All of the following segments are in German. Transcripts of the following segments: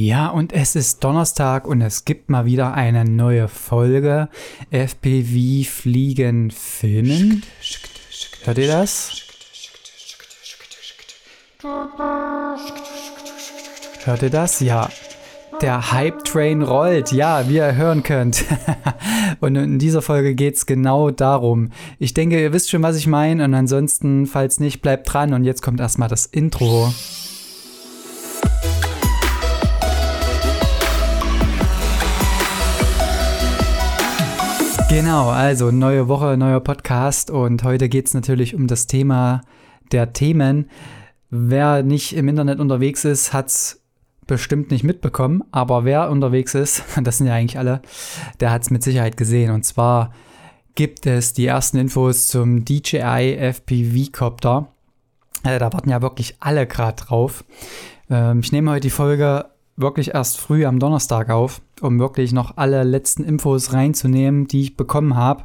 Ja, und es ist Donnerstag und es gibt mal wieder eine neue Folge FPV Fliegen Filmen. Hört ihr das? Hört ihr das? Ja. Der Hype Train rollt, ja, wie ihr hören könnt. und in dieser Folge geht es genau darum. Ich denke, ihr wisst schon, was ich meine. Und ansonsten, falls nicht, bleibt dran. Und jetzt kommt erstmal das Intro. Genau, also neue Woche, neuer Podcast und heute geht es natürlich um das Thema der Themen. Wer nicht im Internet unterwegs ist, hat es bestimmt nicht mitbekommen, aber wer unterwegs ist, das sind ja eigentlich alle, der hat es mit Sicherheit gesehen. Und zwar gibt es die ersten Infos zum DJI FPV Copter. Äh, da warten ja wirklich alle gerade drauf. Ähm, ich nehme heute die Folge wirklich erst früh am Donnerstag auf, um wirklich noch alle letzten Infos reinzunehmen, die ich bekommen habe.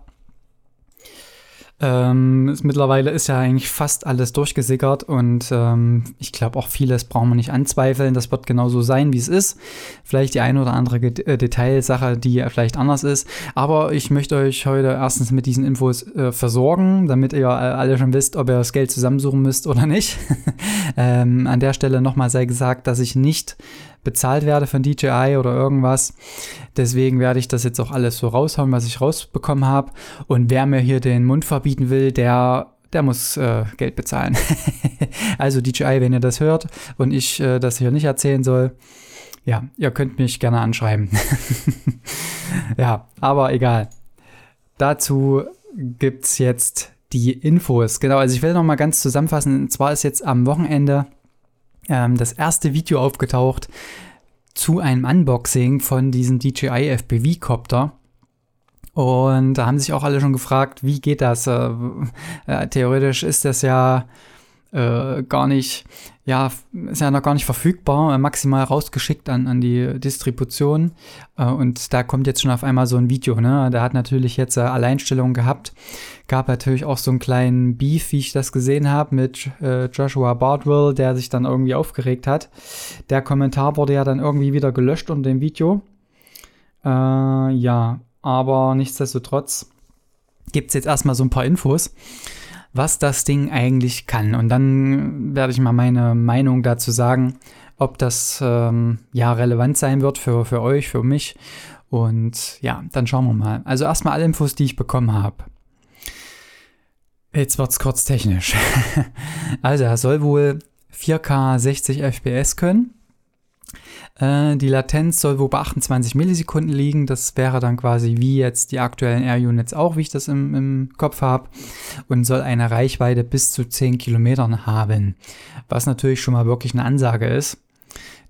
Ähm, mittlerweile ist ja eigentlich fast alles durchgesickert und ähm, ich glaube auch vieles brauchen wir nicht anzweifeln. Das wird genauso sein, wie es ist. Vielleicht die eine oder andere äh, Detailsache, die vielleicht anders ist. Aber ich möchte euch heute erstens mit diesen Infos äh, versorgen, damit ihr äh, alle schon wisst, ob ihr das Geld zusammensuchen müsst oder nicht. ähm, an der Stelle nochmal sei gesagt, dass ich nicht bezahlt werde von DJI oder irgendwas. Deswegen werde ich das jetzt auch alles so raushauen, was ich rausbekommen habe. Und wer mir hier den Mund verbieten will, der der muss äh, Geld bezahlen. also DJI, wenn ihr das hört und ich äh, das hier nicht erzählen soll, ja, ihr könnt mich gerne anschreiben. ja, aber egal. Dazu gibt es jetzt die Infos. Genau, also ich will noch mal ganz zusammenfassen. Und zwar ist jetzt am Wochenende ähm, das erste Video aufgetaucht zu einem Unboxing von diesem DJI FPV-Copter. Und da haben sich auch alle schon gefragt, wie geht das? Äh, äh, theoretisch ist das ja äh, gar nicht, ja, ist ja noch gar nicht verfügbar, äh, maximal rausgeschickt an, an die Distribution. Äh, und da kommt jetzt schon auf einmal so ein Video, ne? Der hat natürlich jetzt äh, Alleinstellungen gehabt. Gab natürlich auch so einen kleinen Beef, wie ich das gesehen habe, mit äh, Joshua Bardwell, der sich dann irgendwie aufgeregt hat. Der Kommentar wurde ja dann irgendwie wieder gelöscht unter dem Video. Äh, ja, aber nichtsdestotrotz gibt es jetzt erstmal so ein paar Infos was das Ding eigentlich kann. Und dann werde ich mal meine Meinung dazu sagen, ob das ähm, ja relevant sein wird für, für euch, für mich. Und ja, dann schauen wir mal. Also erstmal alle Infos, die ich bekommen habe. Jetzt wird es kurz technisch. also er soll wohl 4K 60 FPS können. Äh, die Latenz soll wohl bei 28 Millisekunden liegen. Das wäre dann quasi wie jetzt die aktuellen Air-Units auch, wie ich das im, im Kopf habe. Und soll eine Reichweite bis zu 10 Kilometern haben. Was natürlich schon mal wirklich eine Ansage ist.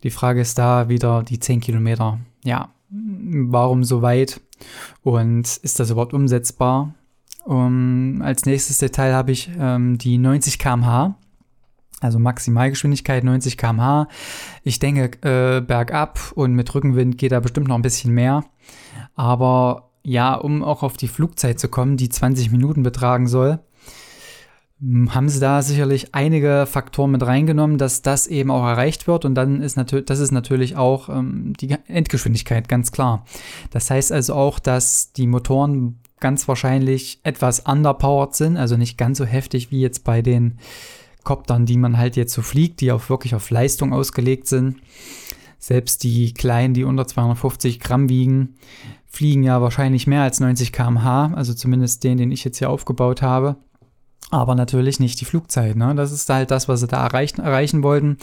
Die Frage ist da wieder die 10 Kilometer. Ja, warum so weit? Und ist das überhaupt umsetzbar? Um, als nächstes Detail habe ich ähm, die 90 km/h also Maximalgeschwindigkeit 90 km/h. Ich denke, äh, bergab und mit Rückenwind geht da bestimmt noch ein bisschen mehr. Aber ja, um auch auf die Flugzeit zu kommen, die 20 Minuten betragen soll, hm, haben sie da sicherlich einige Faktoren mit reingenommen, dass das eben auch erreicht wird. Und dann ist natürlich, das ist natürlich auch ähm, die Endgeschwindigkeit, ganz klar. Das heißt also auch, dass die Motoren ganz wahrscheinlich etwas underpowered sind, also nicht ganz so heftig wie jetzt bei den Koptern, die man halt jetzt so fliegt, die auch wirklich auf Leistung ausgelegt sind. Selbst die kleinen, die unter 250 Gramm wiegen, fliegen ja wahrscheinlich mehr als 90 km/h, also zumindest den, den ich jetzt hier aufgebaut habe. Aber natürlich nicht die Flugzeit. Ne? Das ist halt das, was sie da erreichen, erreichen wollten.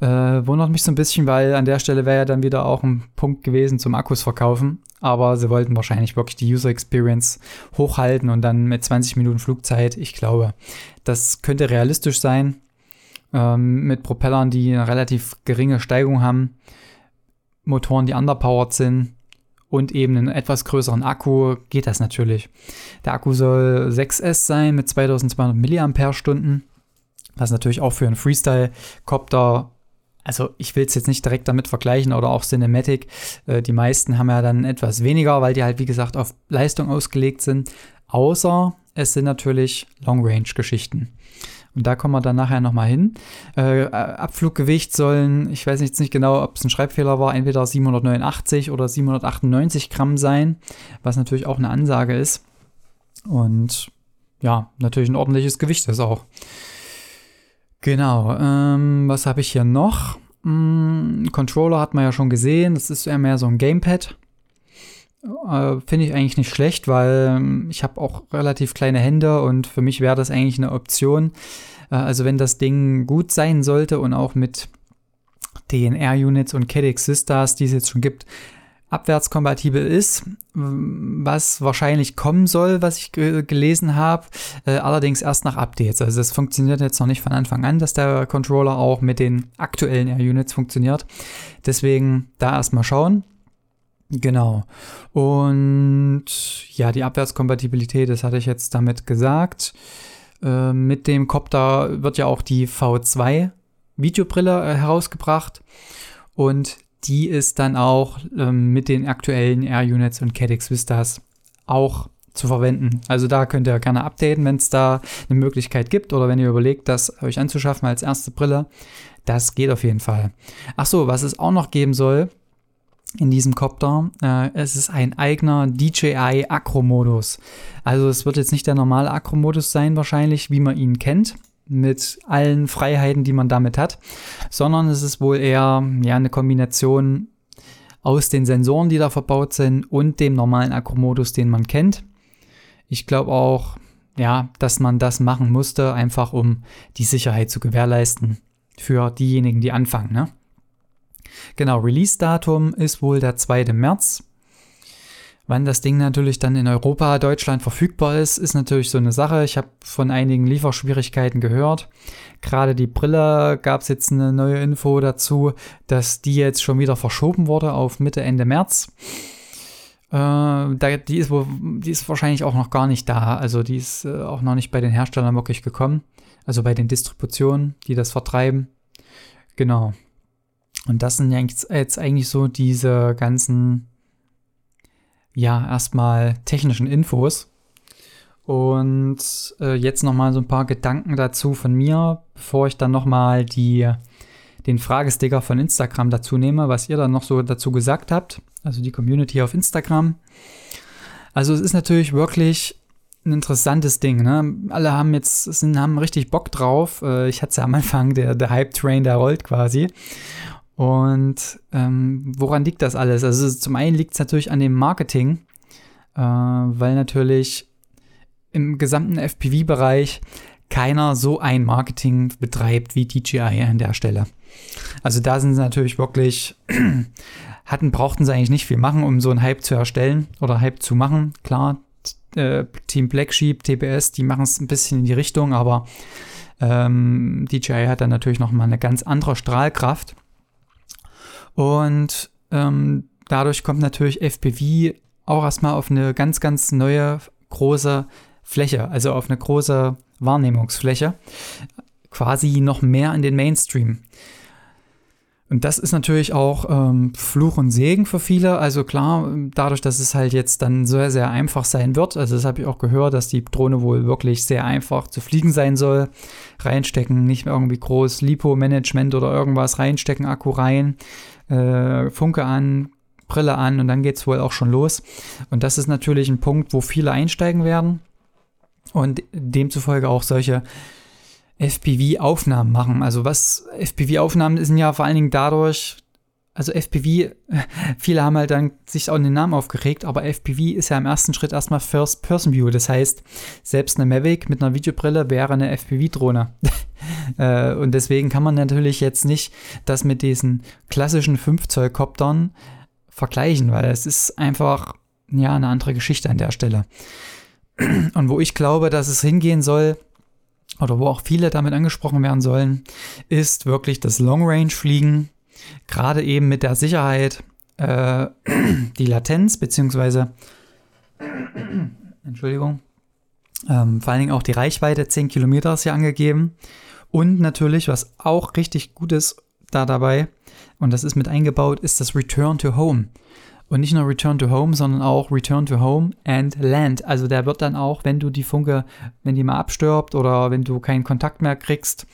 Äh, wundert mich so ein bisschen, weil an der Stelle wäre ja dann wieder auch ein Punkt gewesen zum Akkus verkaufen. Aber sie wollten wahrscheinlich wirklich die User Experience hochhalten und dann mit 20 Minuten Flugzeit. Ich glaube, das könnte realistisch sein. Ähm, mit Propellern, die eine relativ geringe Steigung haben. Motoren, die underpowered sind und eben einen etwas größeren Akku geht das natürlich. Der Akku soll 6S sein mit 2200 mAh, was natürlich auch für einen Freestyle-Copter also ich will es jetzt nicht direkt damit vergleichen oder auch Cinematic. Äh, die meisten haben ja dann etwas weniger, weil die halt, wie gesagt, auf Leistung ausgelegt sind. Außer es sind natürlich Long-Range-Geschichten. Und da kommen wir dann nachher nochmal hin. Äh, Abfluggewicht sollen, ich weiß jetzt nicht genau, ob es ein Schreibfehler war, entweder 789 oder 798 Gramm sein, was natürlich auch eine Ansage ist. Und ja, natürlich ein ordentliches Gewicht ist auch. Genau, ähm, was habe ich hier noch? Hm, Controller hat man ja schon gesehen, das ist eher mehr so ein Gamepad. Äh, Finde ich eigentlich nicht schlecht, weil ähm, ich habe auch relativ kleine Hände und für mich wäre das eigentlich eine Option. Äh, also wenn das Ding gut sein sollte und auch mit DNR-Units und CADX Sisters, die es jetzt schon gibt, abwärtskompatibel ist, was wahrscheinlich kommen soll, was ich gelesen habe, äh, allerdings erst nach Updates. Also das funktioniert jetzt noch nicht von Anfang an, dass der Controller auch mit den aktuellen Air-Units funktioniert. Deswegen da erstmal schauen. Genau. Und ja, die Abwärtskompatibilität, das hatte ich jetzt damit gesagt. Äh, mit dem Copter wird ja auch die V2 Videobrille äh, herausgebracht. Und die ist dann auch ähm, mit den aktuellen Air-Units und CADX Vistas auch zu verwenden. Also da könnt ihr gerne updaten, wenn es da eine Möglichkeit gibt oder wenn ihr überlegt, das euch anzuschaffen als erste Brille. Das geht auf jeden Fall. Ach so, was es auch noch geben soll, in diesem Copter. Äh, es ist ein eigener DJI Acro-Modus. Also es wird jetzt nicht der normale Acro-Modus sein wahrscheinlich, wie man ihn kennt, mit allen Freiheiten, die man damit hat, sondern es ist wohl eher ja, eine Kombination aus den Sensoren, die da verbaut sind und dem normalen Acro-Modus, den man kennt. Ich glaube auch, ja, dass man das machen musste, einfach um die Sicherheit zu gewährleisten für diejenigen, die anfangen. Ne? Genau, Release-Datum ist wohl der 2. März. Wann das Ding natürlich dann in Europa, Deutschland verfügbar ist, ist natürlich so eine Sache. Ich habe von einigen Lieferschwierigkeiten gehört. Gerade die Brille gab es jetzt eine neue Info dazu, dass die jetzt schon wieder verschoben wurde auf Mitte, Ende März. Äh, die, ist die ist wahrscheinlich auch noch gar nicht da. Also die ist äh, auch noch nicht bei den Herstellern wirklich gekommen. Also bei den Distributionen, die das vertreiben. Genau. Und das sind jetzt eigentlich so diese ganzen, ja, erstmal technischen Infos. Und äh, jetzt nochmal so ein paar Gedanken dazu von mir, bevor ich dann nochmal den Fragesticker von Instagram dazu nehme, was ihr dann noch so dazu gesagt habt. Also die Community auf Instagram. Also es ist natürlich wirklich ein interessantes Ding. Ne? Alle haben jetzt sind, haben richtig Bock drauf. Äh, ich hatte es ja am Anfang, der, der Hype-Train, der rollt quasi. Und ähm, woran liegt das alles? Also zum einen liegt es natürlich an dem Marketing, äh, weil natürlich im gesamten FPV-Bereich keiner so ein Marketing betreibt wie DJI an der Stelle. Also da sind sie natürlich wirklich, hatten, brauchten sie eigentlich nicht viel machen, um so einen Hype zu erstellen oder Hype zu machen. Klar, äh, Team Black Sheep, TBS, die machen es ein bisschen in die Richtung, aber ähm, DJI hat dann natürlich nochmal eine ganz andere Strahlkraft. Und ähm, dadurch kommt natürlich FPV auch erstmal auf eine ganz, ganz neue, große Fläche, also auf eine große Wahrnehmungsfläche, quasi noch mehr in den Mainstream. Und das ist natürlich auch ähm, Fluch und Segen für viele. Also klar, dadurch, dass es halt jetzt dann sehr, sehr einfach sein wird. Also das habe ich auch gehört, dass die Drohne wohl wirklich sehr einfach zu fliegen sein soll. Reinstecken, nicht mehr irgendwie groß Lipo-Management oder irgendwas reinstecken, Akku rein äh, Funke an, Brille an und dann geht es wohl auch schon los. Und das ist natürlich ein Punkt, wo viele einsteigen werden und demzufolge auch solche FPV-Aufnahmen machen. Also was FPV-Aufnahmen sind ja vor allen Dingen dadurch, also FPV, viele haben halt dann sich auch den Namen aufgeregt, aber FPV ist ja im ersten Schritt erstmal First-Person-View. Das heißt, selbst eine Mavic mit einer Videobrille wäre eine FPV-Drohne. Äh, und deswegen kann man natürlich jetzt nicht das mit diesen klassischen 5-Zoll-Koptern vergleichen, weil es ist einfach ja eine andere Geschichte an der Stelle. Und wo ich glaube, dass es hingehen soll, oder wo auch viele damit angesprochen werden sollen, ist wirklich das Long-Range-Fliegen gerade eben mit der Sicherheit, äh, die Latenz, beziehungsweise, Entschuldigung, ähm, vor allen Dingen auch die Reichweite, 10 Kilometer ist hier angegeben. Und natürlich, was auch richtig gut ist da dabei, und das ist mit eingebaut, ist das Return to Home. Und nicht nur Return to Home, sondern auch Return to Home and Land. Also der wird dann auch, wenn du die Funke, wenn die mal abstirbt oder wenn du keinen Kontakt mehr kriegst,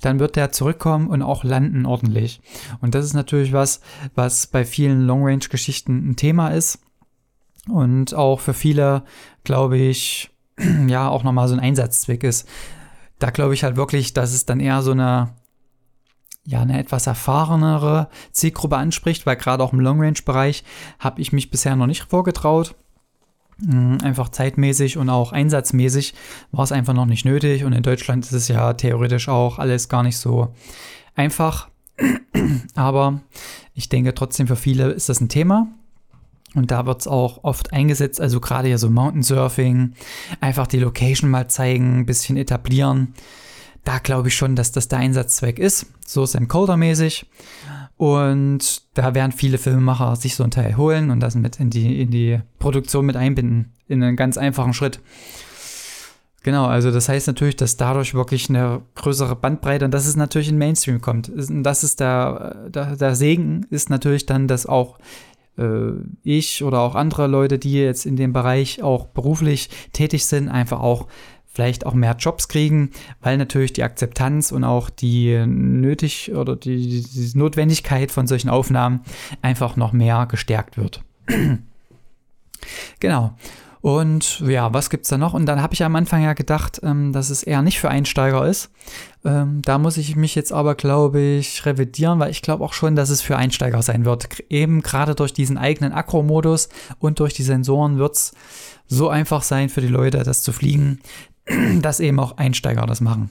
dann wird der zurückkommen und auch landen ordentlich. Und das ist natürlich was, was bei vielen Long-Range-Geschichten ein Thema ist. Und auch für viele, glaube ich, ja, auch nochmal so ein Einsatzzweck ist. Da glaube ich halt wirklich, dass es dann eher so eine ja, eine etwas erfahrenere Zielgruppe anspricht, weil gerade auch im Long-Range-Bereich habe ich mich bisher noch nicht vorgetraut. Mm, einfach zeitmäßig und auch einsatzmäßig war es einfach noch nicht nötig. Und in Deutschland ist es ja theoretisch auch alles gar nicht so einfach. Aber ich denke trotzdem für viele ist das ein Thema. Und da wird es auch oft eingesetzt, also gerade ja so Mountain Surfing, einfach die Location mal zeigen, ein bisschen etablieren da glaube ich schon, dass das der Einsatzzweck ist. So Sam Colder-mäßig. Und da werden viele Filmemacher sich so ein Teil holen und das mit in die, in die Produktion mit einbinden. In einen ganz einfachen Schritt. Genau, also das heißt natürlich, dass dadurch wirklich eine größere Bandbreite und dass es natürlich in Mainstream kommt. Das ist der, der, der Segen, ist natürlich dann, dass auch äh, ich oder auch andere Leute, die jetzt in dem Bereich auch beruflich tätig sind, einfach auch vielleicht auch mehr Jobs kriegen, weil natürlich die Akzeptanz und auch die nötig oder die, die Notwendigkeit von solchen Aufnahmen einfach noch mehr gestärkt wird. genau. Und ja, was gibt es da noch? Und dann habe ich am Anfang ja gedacht, ähm, dass es eher nicht für Einsteiger ist. Ähm, da muss ich mich jetzt aber, glaube ich, revidieren, weil ich glaube auch schon, dass es für Einsteiger sein wird. Eben gerade durch diesen eigenen Akro-Modus und durch die Sensoren wird es so einfach sein für die Leute, das zu fliegen, dass eben auch Einsteiger das machen.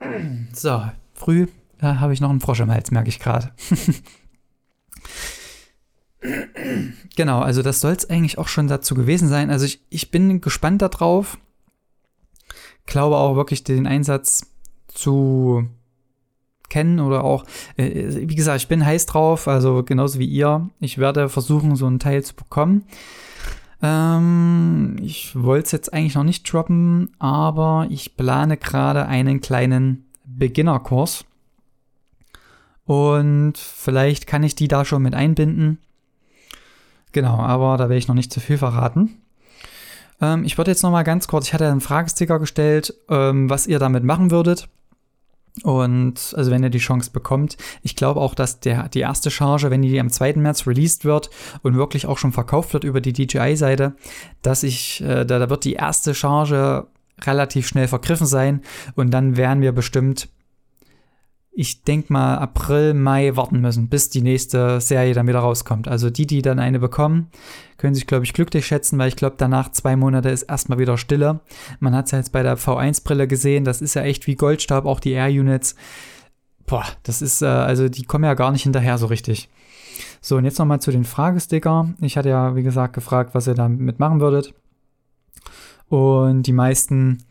So, früh habe ich noch einen Frosch im Hals, merke ich gerade. genau, also das soll es eigentlich auch schon dazu gewesen sein. Also ich, ich bin gespannt darauf. Glaube auch wirklich den Einsatz zu kennen oder auch, äh, wie gesagt, ich bin heiß drauf, also genauso wie ihr. Ich werde versuchen, so einen Teil zu bekommen. Ähm, ich wollte es jetzt eigentlich noch nicht droppen, aber ich plane gerade einen kleinen Beginnerkurs. Und vielleicht kann ich die da schon mit einbinden. Genau, aber da werde ich noch nicht zu viel verraten. Ähm, ich würde jetzt noch mal ganz kurz, ich hatte einen Fragesticker gestellt, ähm, was ihr damit machen würdet. Und also wenn ihr die Chance bekommt, ich glaube auch, dass der, die erste Charge, wenn die am 2. März released wird und wirklich auch schon verkauft wird über die DJI-Seite, dass ich, äh, da, da wird die erste Charge relativ schnell vergriffen sein und dann werden wir bestimmt ich denke mal, April, Mai warten müssen, bis die nächste Serie dann wieder rauskommt. Also die, die dann eine bekommen, können sich, glaube ich, glücklich schätzen, weil ich glaube, danach zwei Monate ist erstmal wieder Stille. Man hat es ja jetzt bei der V1-Brille gesehen, das ist ja echt wie Goldstab, auch die Air-Units. Boah, das ist, äh, also die kommen ja gar nicht hinterher so richtig. So, und jetzt nochmal zu den Fragesticker. Ich hatte ja, wie gesagt, gefragt, was ihr damit machen würdet. Und die meisten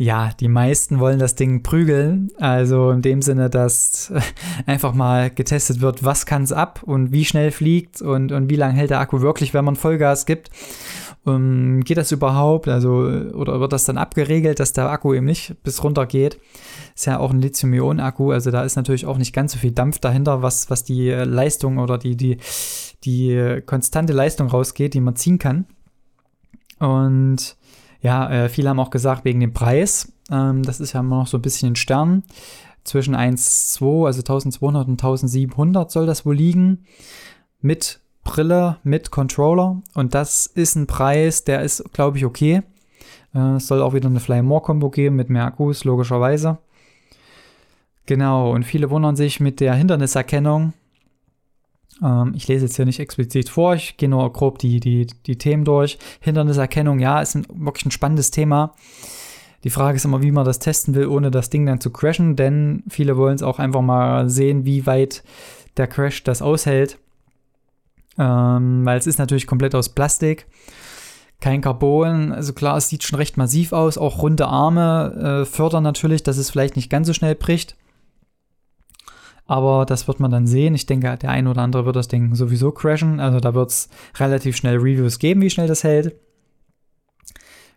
ja, die meisten wollen das Ding prügeln. Also in dem Sinne, dass einfach mal getestet wird, was kann es ab und wie schnell fliegt und, und wie lange hält der Akku wirklich, wenn man Vollgas gibt. Um, ähm, geht das überhaupt? Also, oder wird das dann abgeregelt, dass der Akku eben nicht bis runter geht? Ist ja auch ein Lithium-Ionen-Akku, also da ist natürlich auch nicht ganz so viel Dampf dahinter, was, was die Leistung oder die, die, die konstante Leistung rausgeht, die man ziehen kann. Und ja, äh, viele haben auch gesagt, wegen dem Preis. Ähm, das ist ja immer noch so ein bisschen ein Stern. Zwischen 1,2, also 1200 und 1700 soll das wohl liegen. Mit Brille, mit Controller. Und das ist ein Preis, der ist, glaube ich, okay. Äh, es soll auch wieder eine Fly More Combo geben mit mehr Akkus, logischerweise. Genau, und viele wundern sich mit der Hinderniserkennung. Ähm, ich lese jetzt hier nicht explizit vor, ich gehe nur grob die, die, die Themen durch. Hinderniserkennung, ja, ist ein, wirklich ein spannendes Thema. Die Frage ist immer, wie man das testen will, ohne das Ding dann zu crashen, denn viele wollen es auch einfach mal sehen, wie weit der Crash das aushält. Ähm, weil es ist natürlich komplett aus Plastik, kein Carbon. Also klar, es sieht schon recht massiv aus. Auch runde Arme äh, fördern natürlich, dass es vielleicht nicht ganz so schnell bricht. Aber das wird man dann sehen. Ich denke, der eine oder andere wird das Ding sowieso crashen. Also da wird es relativ schnell Reviews geben, wie schnell das hält.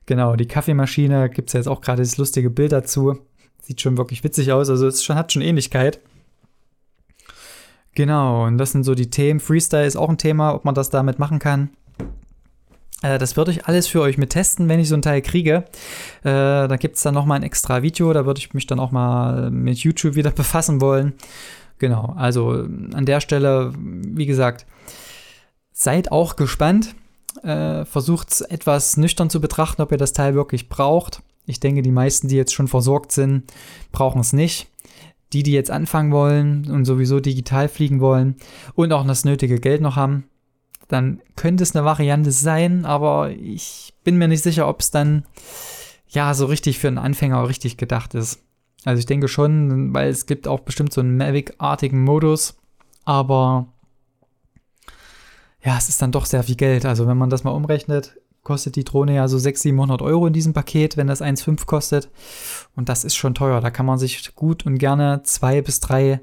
Genau, die Kaffeemaschine gibt es ja jetzt auch gerade das lustige Bild dazu. Sieht schon wirklich witzig aus. Also es schon, hat schon Ähnlichkeit. Genau, und das sind so die Themen. Freestyle ist auch ein Thema, ob man das damit machen kann. Äh, das würde ich alles für euch mit testen, wenn ich so ein Teil kriege. Äh, da gibt es dann nochmal ein extra Video, da würde ich mich dann auch mal mit YouTube wieder befassen wollen. Genau, also an der Stelle, wie gesagt, seid auch gespannt. Äh, Versucht etwas nüchtern zu betrachten, ob ihr das Teil wirklich braucht. Ich denke, die meisten, die jetzt schon versorgt sind, brauchen es nicht. Die, die jetzt anfangen wollen und sowieso digital fliegen wollen und auch das nötige Geld noch haben, dann könnte es eine Variante sein, aber ich bin mir nicht sicher, ob es dann ja so richtig für einen Anfänger richtig gedacht ist. Also ich denke schon, weil es gibt auch bestimmt so einen Mavic-artigen Modus, aber ja, es ist dann doch sehr viel Geld. Also wenn man das mal umrechnet, kostet die Drohne ja so 600, 700 Euro in diesem Paket, wenn das 1,5 kostet. Und das ist schon teuer. Da kann man sich gut und gerne zwei bis drei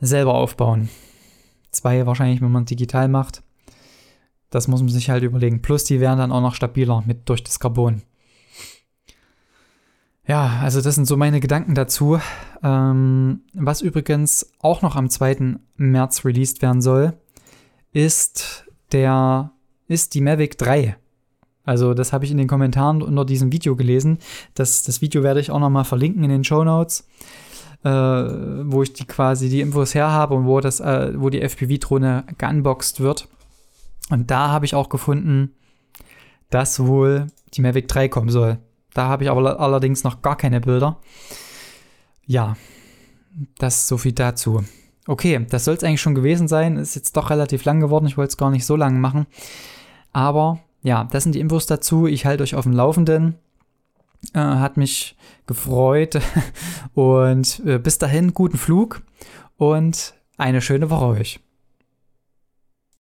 selber aufbauen. Zwei wahrscheinlich, wenn man digital macht. Das muss man sich halt überlegen. Plus die wären dann auch noch stabiler mit durch das Carbon. Ja, also das sind so meine Gedanken dazu. Ähm, was übrigens auch noch am 2. März released werden soll, ist der, ist die Mavic 3. Also das habe ich in den Kommentaren unter diesem Video gelesen. Das, das Video werde ich auch nochmal verlinken in den Show Notes, äh, wo ich die quasi die Infos her habe und wo, das, äh, wo die FPV-Drohne geunboxed wird. Und da habe ich auch gefunden, dass wohl die Mavic 3 kommen soll. Da habe ich aber allerdings noch gar keine Bilder. Ja, das so viel dazu. Okay, das soll es eigentlich schon gewesen sein. Ist jetzt doch relativ lang geworden. Ich wollte es gar nicht so lange machen. Aber ja, das sind die Infos dazu. Ich halte euch auf dem Laufenden. Äh, hat mich gefreut. und äh, bis dahin, guten Flug und eine schöne Woche euch.